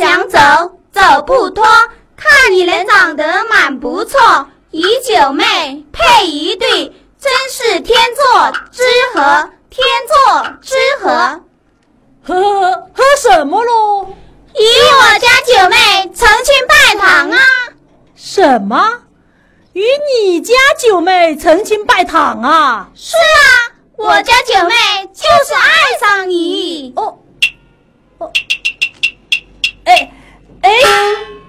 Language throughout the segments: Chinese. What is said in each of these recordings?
想走走不脱，看你人长得蛮不错，与九妹配一对，真是天作之合，天作之合。呵呵呵，喝什么咯？与我家九妹成亲拜堂啊！什么？与你家九妹成亲拜堂啊？是啊，我家九妹就是爱上你。哦，哦。哎哎，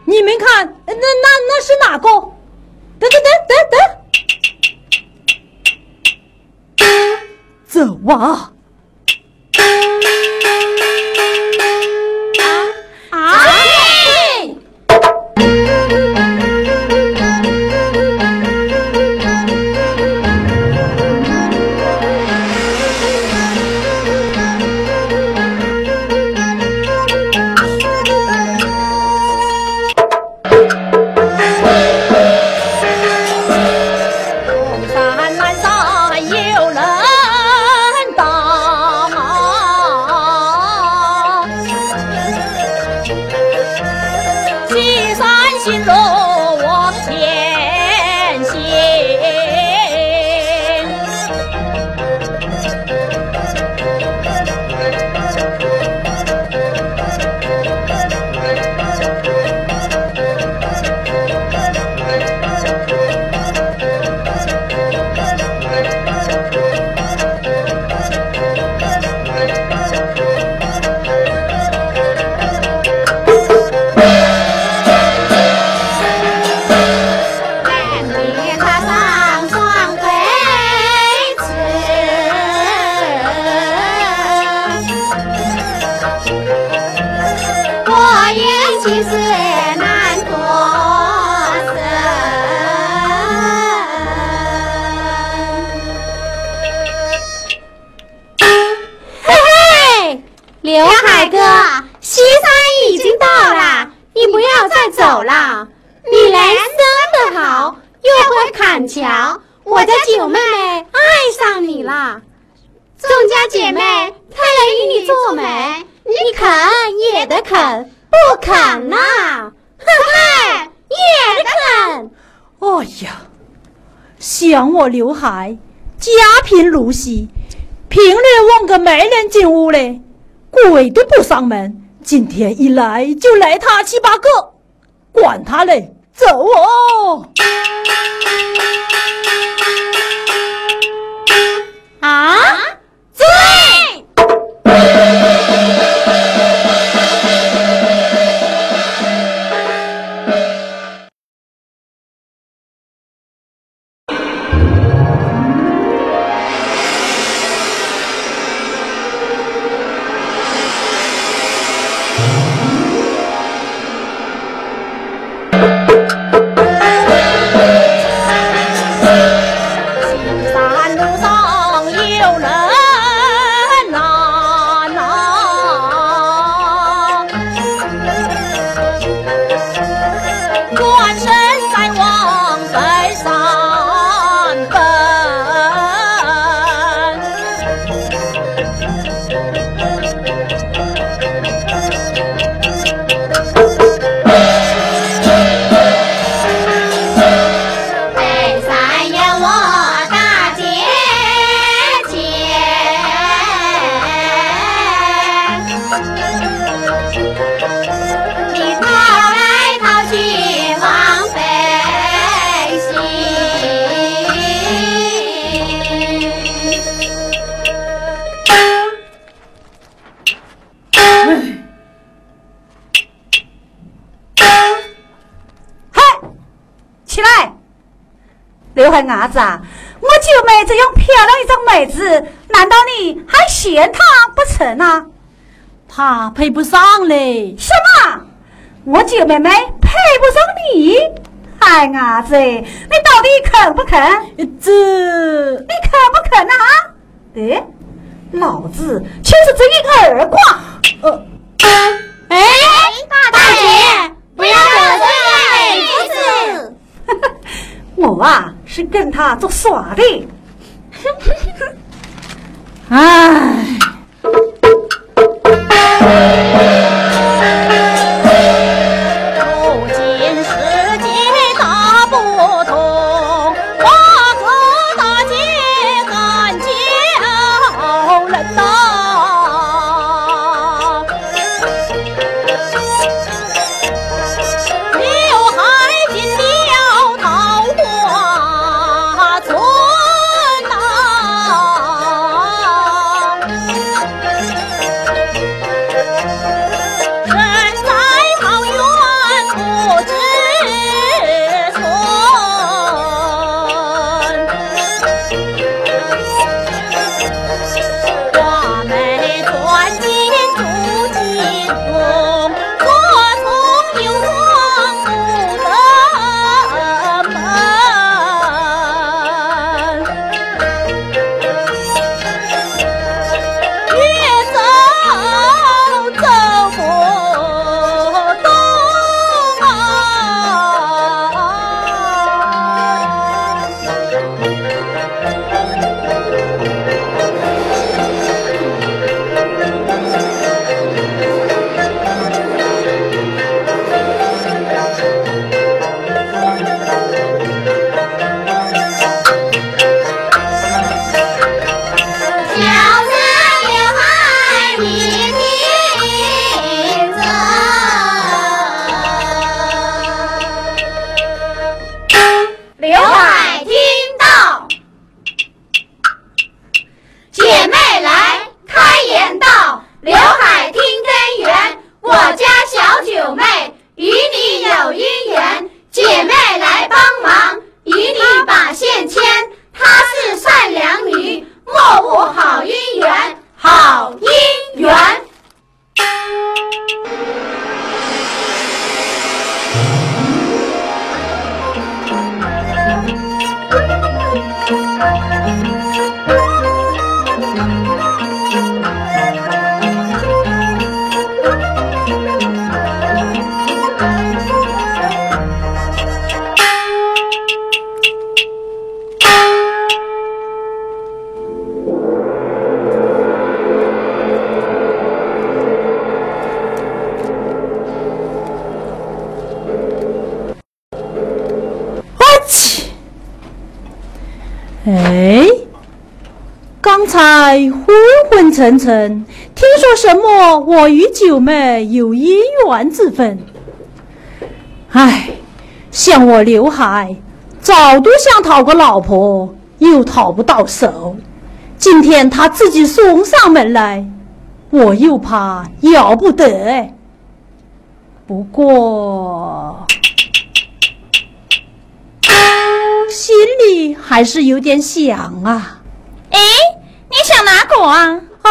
你们看，那那那是哪个？等等等等等。走啊。走我刘海，家贫如洗，平日望个没人进屋嘞，鬼都不上门。今天一来就来他七八个。管他嘞，走哦！啊，伢子啊，我九妹这样漂亮一张妹子，难道你还嫌她不成啊？她配不上嘞！什么？我九妹妹配不上你？哎，伢子，你到底肯不肯？这你肯不肯啊？哎，老子就是这一耳光！呃，哎，大姐，不要得罪美夫子。我啊。是跟他做耍的，唉。才昏昏沉沉，听说什么我与九妹有姻缘之分。唉，像我刘海，早都想讨个老婆，又讨不到手。今天他自己送上门来，我又怕要不得。不过，心里还是有点想啊。哎，你想哪个啊？啊，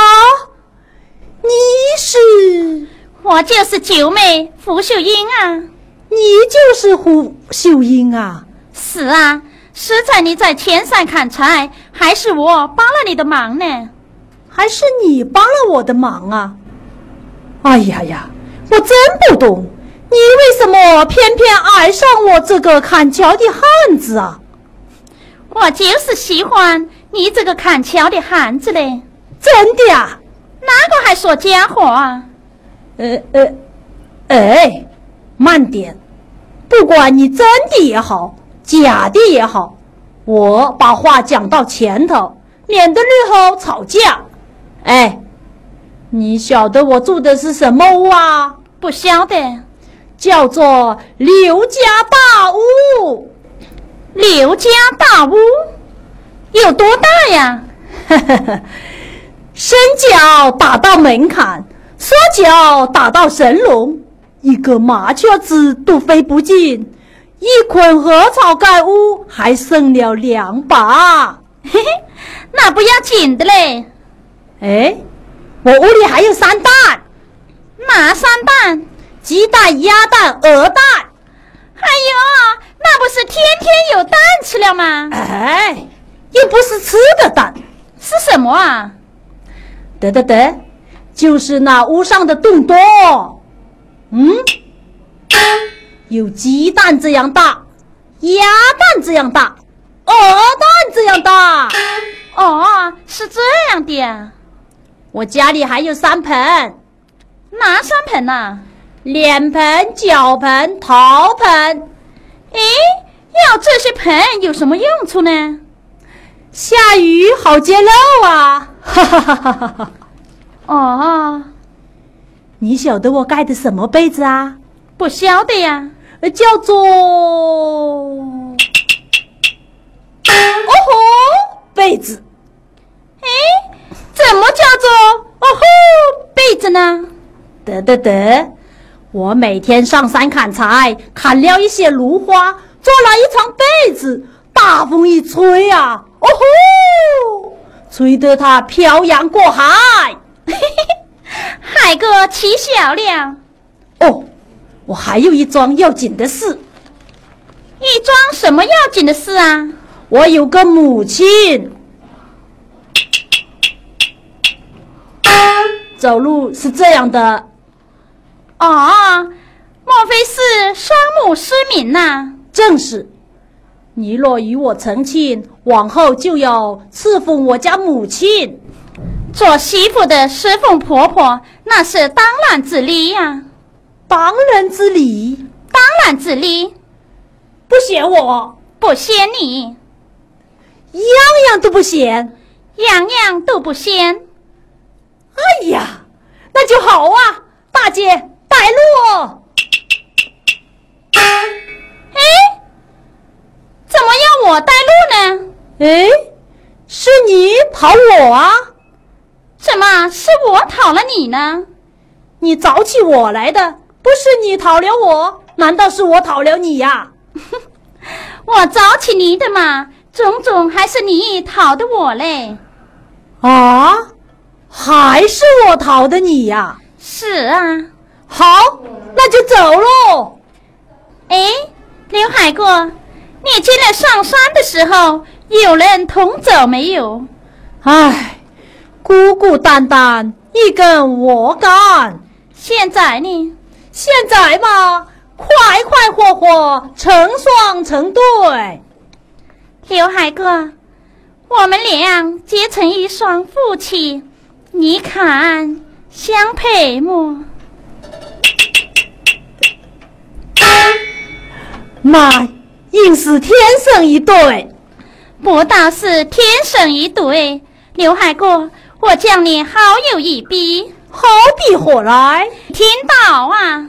你是？我就是九妹胡秀英啊。你就是胡秀英啊？是啊，是在你在天上砍柴，还是我帮了你的忙呢？还是你帮了我的忙啊？哎呀呀，我真不懂，你为什么偏偏爱上我这个砍桥的汉子啊？我就是喜欢。你这个砍桥的汉子嘞，真的啊？哪个还说假话啊？呃呃，哎，慢点！不管你真的也好，假的也好，我把话讲到前头，免得日后吵架。哎，你晓得我住的是什么屋啊？不晓得，叫做刘家大屋。刘家大屋。有多大呀？呵呵呵伸脚打到门槛，缩脚打到神龙，一个麻雀子都飞不进，一捆禾草盖屋还剩了两把。嘿嘿，那不要紧的嘞。哎，我屋里还有三蛋。哪三蛋？鸡蛋、鸭蛋、鹅蛋。哎呦，那不是天天有蛋吃了吗？哎。又不是吃的蛋，是什么啊？得得得，就是那屋上的洞多。嗯，有鸡蛋这样大，鸭蛋这样大，鹅蛋这样大。哦，是这样的。我家里还有三盆，哪三盆啊？脸盆、脚盆、陶盆。哎，要这些盆有什么用处呢？下雨好接漏啊！哈哈哈哈哈哈！哦，你晓得我盖的什么被子啊？不晓得呀，叫做……哦吼，被子。哎，怎么叫做哦吼被子呢？得得得，我每天上山砍柴，砍了一些芦花，做了一床被子。大风一吹啊，哦吼，吹得它漂洋过海，海哥起笑了。哦，我还有一桩要紧的事。一桩什么要紧的事啊？我有个母亲，走路是这样的。哦，莫非是双目失明呐？正是。你若与我成亲，往后就要侍奉我家母亲。做媳妇的侍奉婆婆，那是当然之理呀。当然之理，当然之理。不嫌我，不嫌你，样样都不嫌，样样都不嫌。哎呀，那就好啊！大姐带路。哎怎么要我带路呢？哎，是你跑我啊？怎么是我讨了你呢？你找起我来的，不是你讨了我，难道是我讨了你呀？我找起你的嘛，种种还是你讨的我嘞。啊，还是我讨的你呀？是啊。好，那就走喽。哎，刘海哥。你今天上山的时候，有人同走没有？唉，孤孤单单，一根我干。现在呢？现在嘛，快快活活，成双成对。刘海哥，我们俩结成一双夫妻，你看相配吗？妈，硬是天生一对，不但是天生一对，刘海哥。我讲你好有一笔，何必何来？听到啊！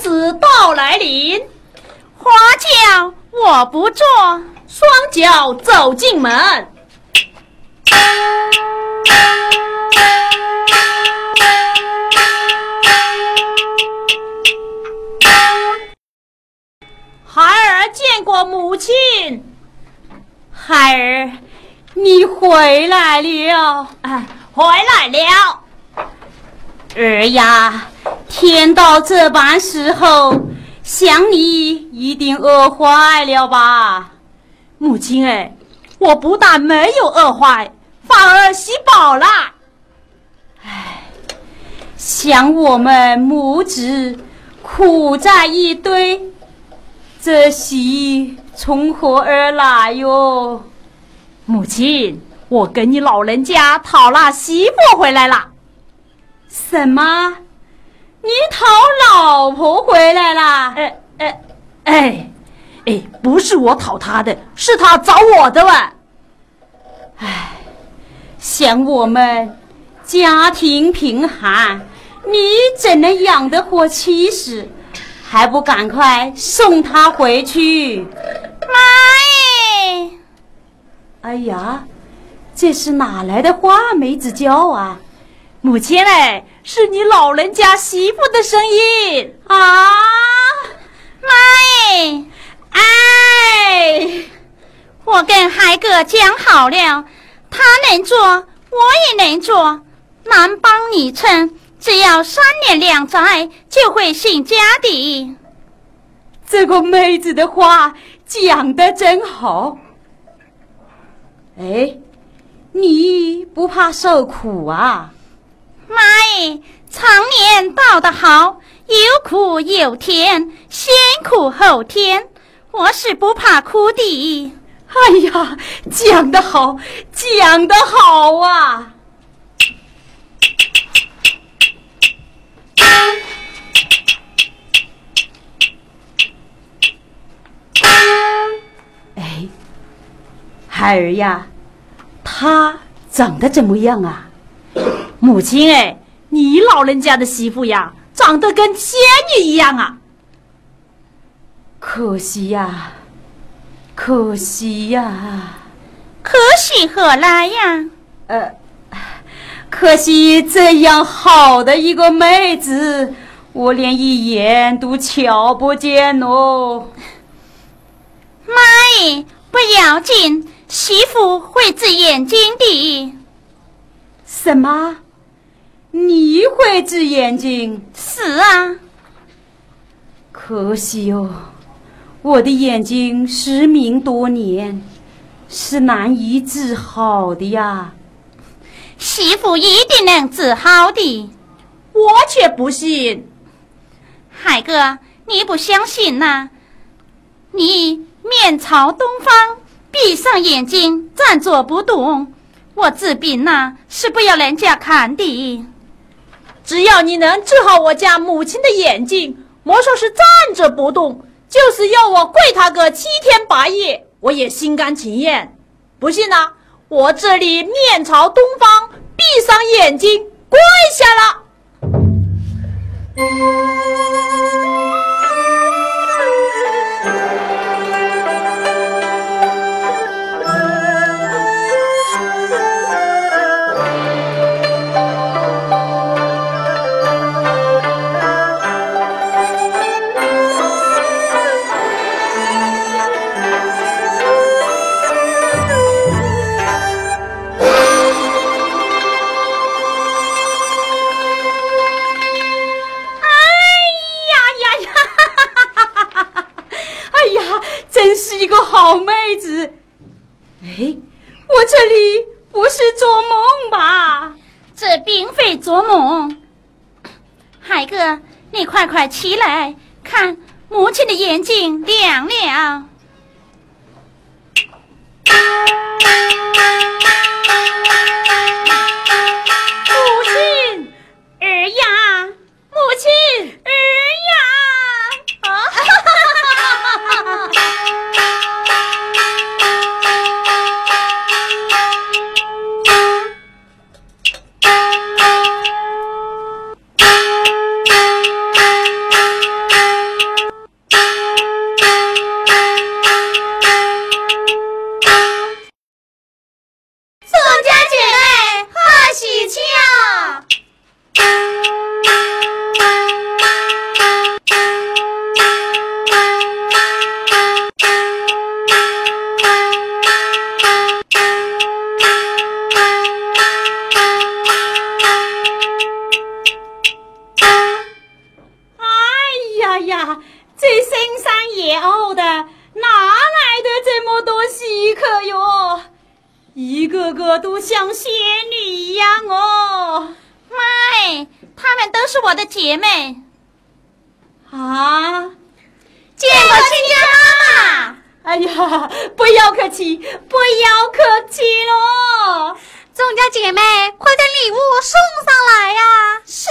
子到来临，花轿我不坐，双脚走进门。孩儿见过母亲。孩儿，你回来了，哎，回来了。儿呀，天到这般时候，想你一定饿坏了吧？母亲哎，我不但没有饿坏，反而喜饱了。唉，想我们母子苦在一堆。这喜从何而来哟？母亲，我跟你老人家讨了媳妇回来了。什么？你讨老婆回来啦？哎哎哎哎，不是我讨她的，是她找我的哇。哎，想我们家庭贫寒，你怎能养得活妻子？还不赶快送他回去！妈耶！哎呀，这是哪来的花梅子椒啊？母亲哎，是你老人家媳妇的声音啊！妈耶！哎，我跟海哥讲好了，他能做，我也能做，男帮女撑。只要三年两载，就会兴家的。这个妹子的话讲的真好。哎，你不怕受苦啊？妈耶，常年道得好，有苦有甜，先苦后甜，我是不怕苦的。哎呀，讲得好，讲得好啊！哎，孩儿呀，他长得怎么样啊？母亲哎，你老人家的媳妇呀，长得跟仙女一样啊。可惜呀，可惜呀，可惜何来呀？呃。可惜这样好的一个妹子，我连一眼都瞧不见哦。妈耶，不要紧，媳妇会治眼睛的。什么？你会治眼睛？是啊。可惜哦，我的眼睛失明多年，是难以治好的呀。媳妇一定能治好的，我却不信。海哥，你不相信呐？你面朝东方，闭上眼睛，站着不动。我治病呐，是不要人家看的。只要你能治好我家母亲的眼睛，莫说是站着不动，就是要我跪他个七天八夜，我也心甘情愿。不信呐？我这里面朝东方，闭上眼睛，跪下了。来，看母亲的眼睛亮了。哎呀，这深山野坳的，哪来的这么多稀客哟？一个个都像仙女一样哦。妈哎，她们都是我的姐妹。啊，见过亲家妈妈。哎呀，不要客气，不要客气喽。众家姐妹，快点礼物送上来呀。是。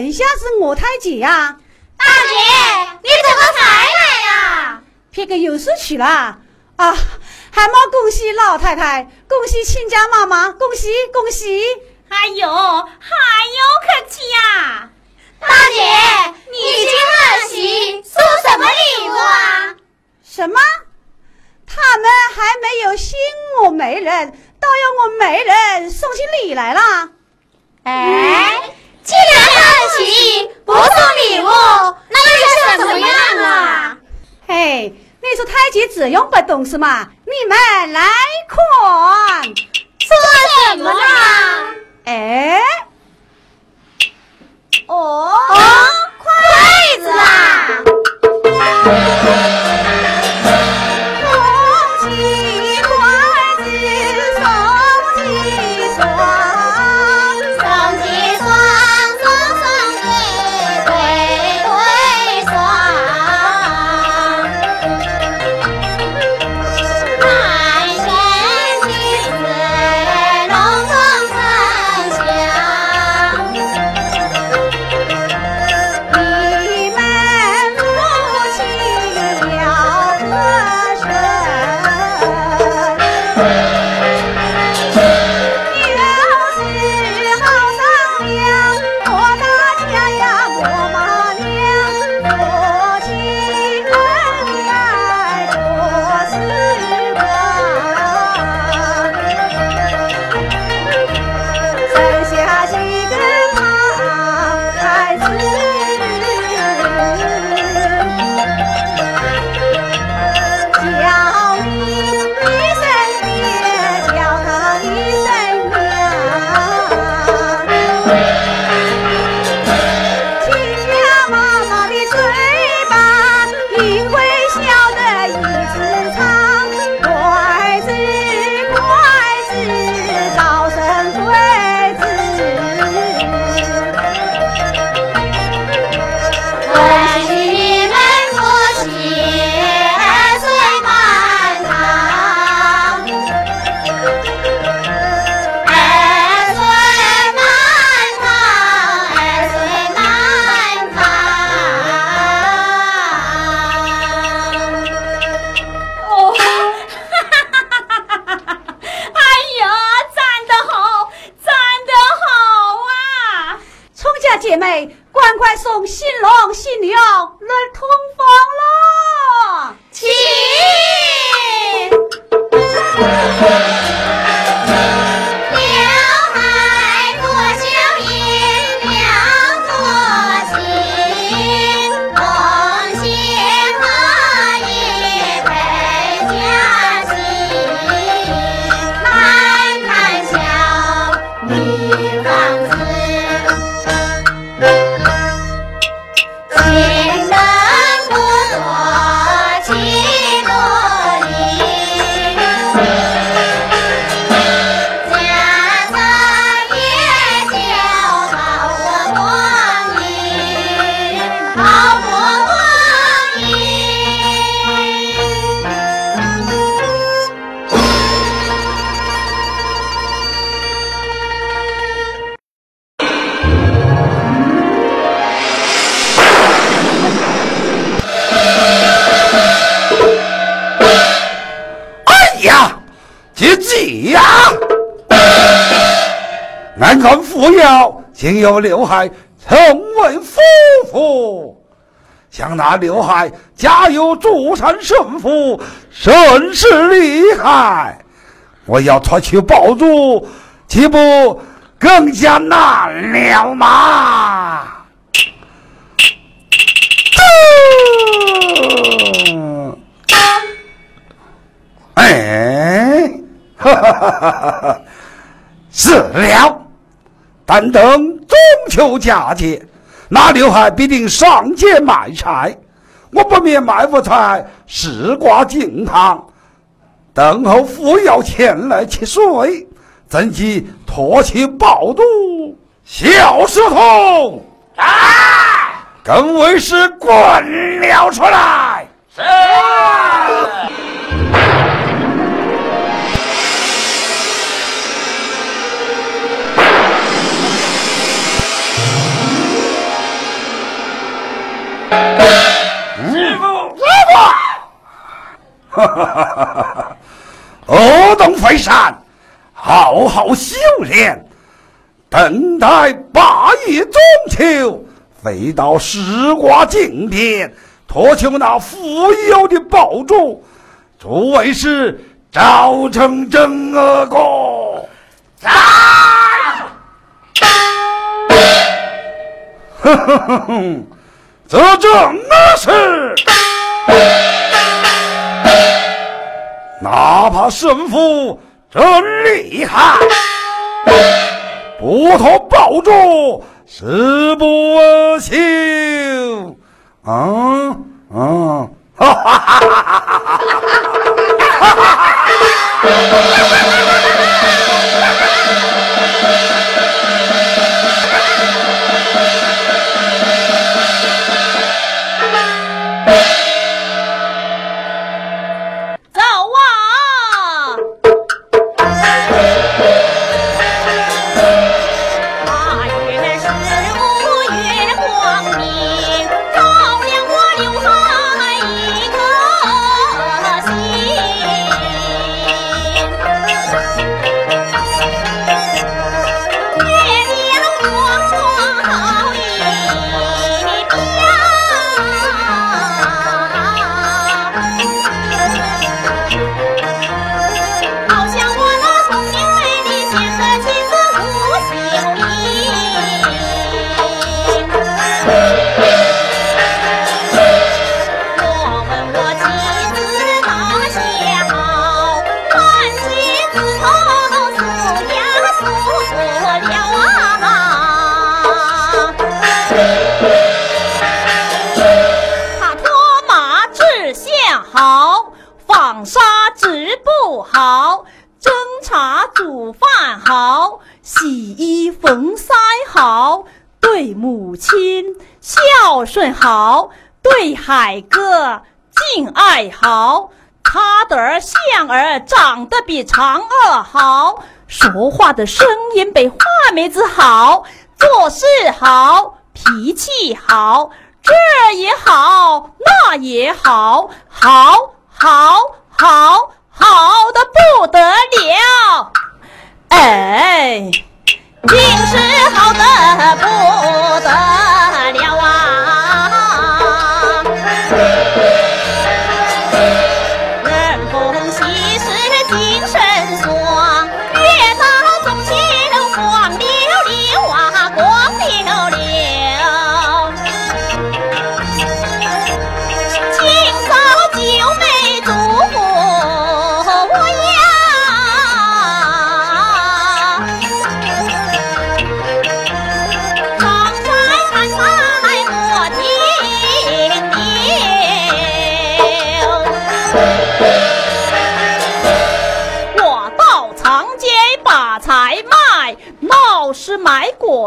等一下，是我太姐呀！大姐，你怎么才来呀？别个有事去了啊！还没恭喜老太太，恭喜亲家妈妈，恭喜恭喜！还有还有客气呀！大姐，你今儿喜送什么礼物啊？什么？他们还没有新我媒人，倒要我媒人送起礼来了？哎。既然很喜，不送礼物，那又是怎么样啊？嘿，你说太极只用不懂是吗？你们来看，做什么啦？哎，哦，筷子啊！不要竟有刘海成为夫妇，想那刘海家有珠山神父，甚是厉害。我要他去保住，岂不更加难了吗？哎，哈哈哈哈哈！是了，但等中秋佳节，那刘海必定上街卖菜，我不免卖副菜，试挂敬堂，等候扶摇前来乞水，怎及托起暴肚？小石头，啊，跟为师滚了出来！是。师傅，师傅，哈哈哈哈哈哈！飞山，好好修炼，等待八月中秋，飞到石瓜境边，托求那富有的宝珠。诸位是赵成真阿哥，在。哼哼哼哼，这正是。哪怕胜负真厉害，不托抱住誓不休。啊啊！哈哈哈哈哈哈！哈哈海哥敬爱好，他的儿像儿长得比嫦娥好，说话的声音比花梅子好，做事好，脾气好，这也好，那也好，好，好，好，好的不得了，哎，竟是好的不得了。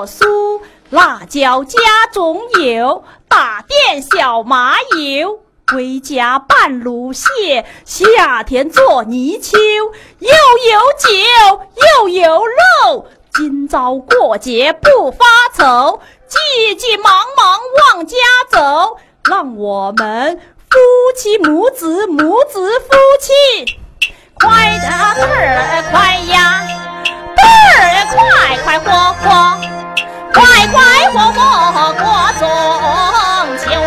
酥、辣椒家中有，大店小麻油，归家拌卤蟹，夏天做泥鳅，又有酒又有肉，今朝过节不发愁，急急忙忙往家走，让我们夫妻母子母子夫妻。快点儿快呀得儿快快活活快快活活过中秋。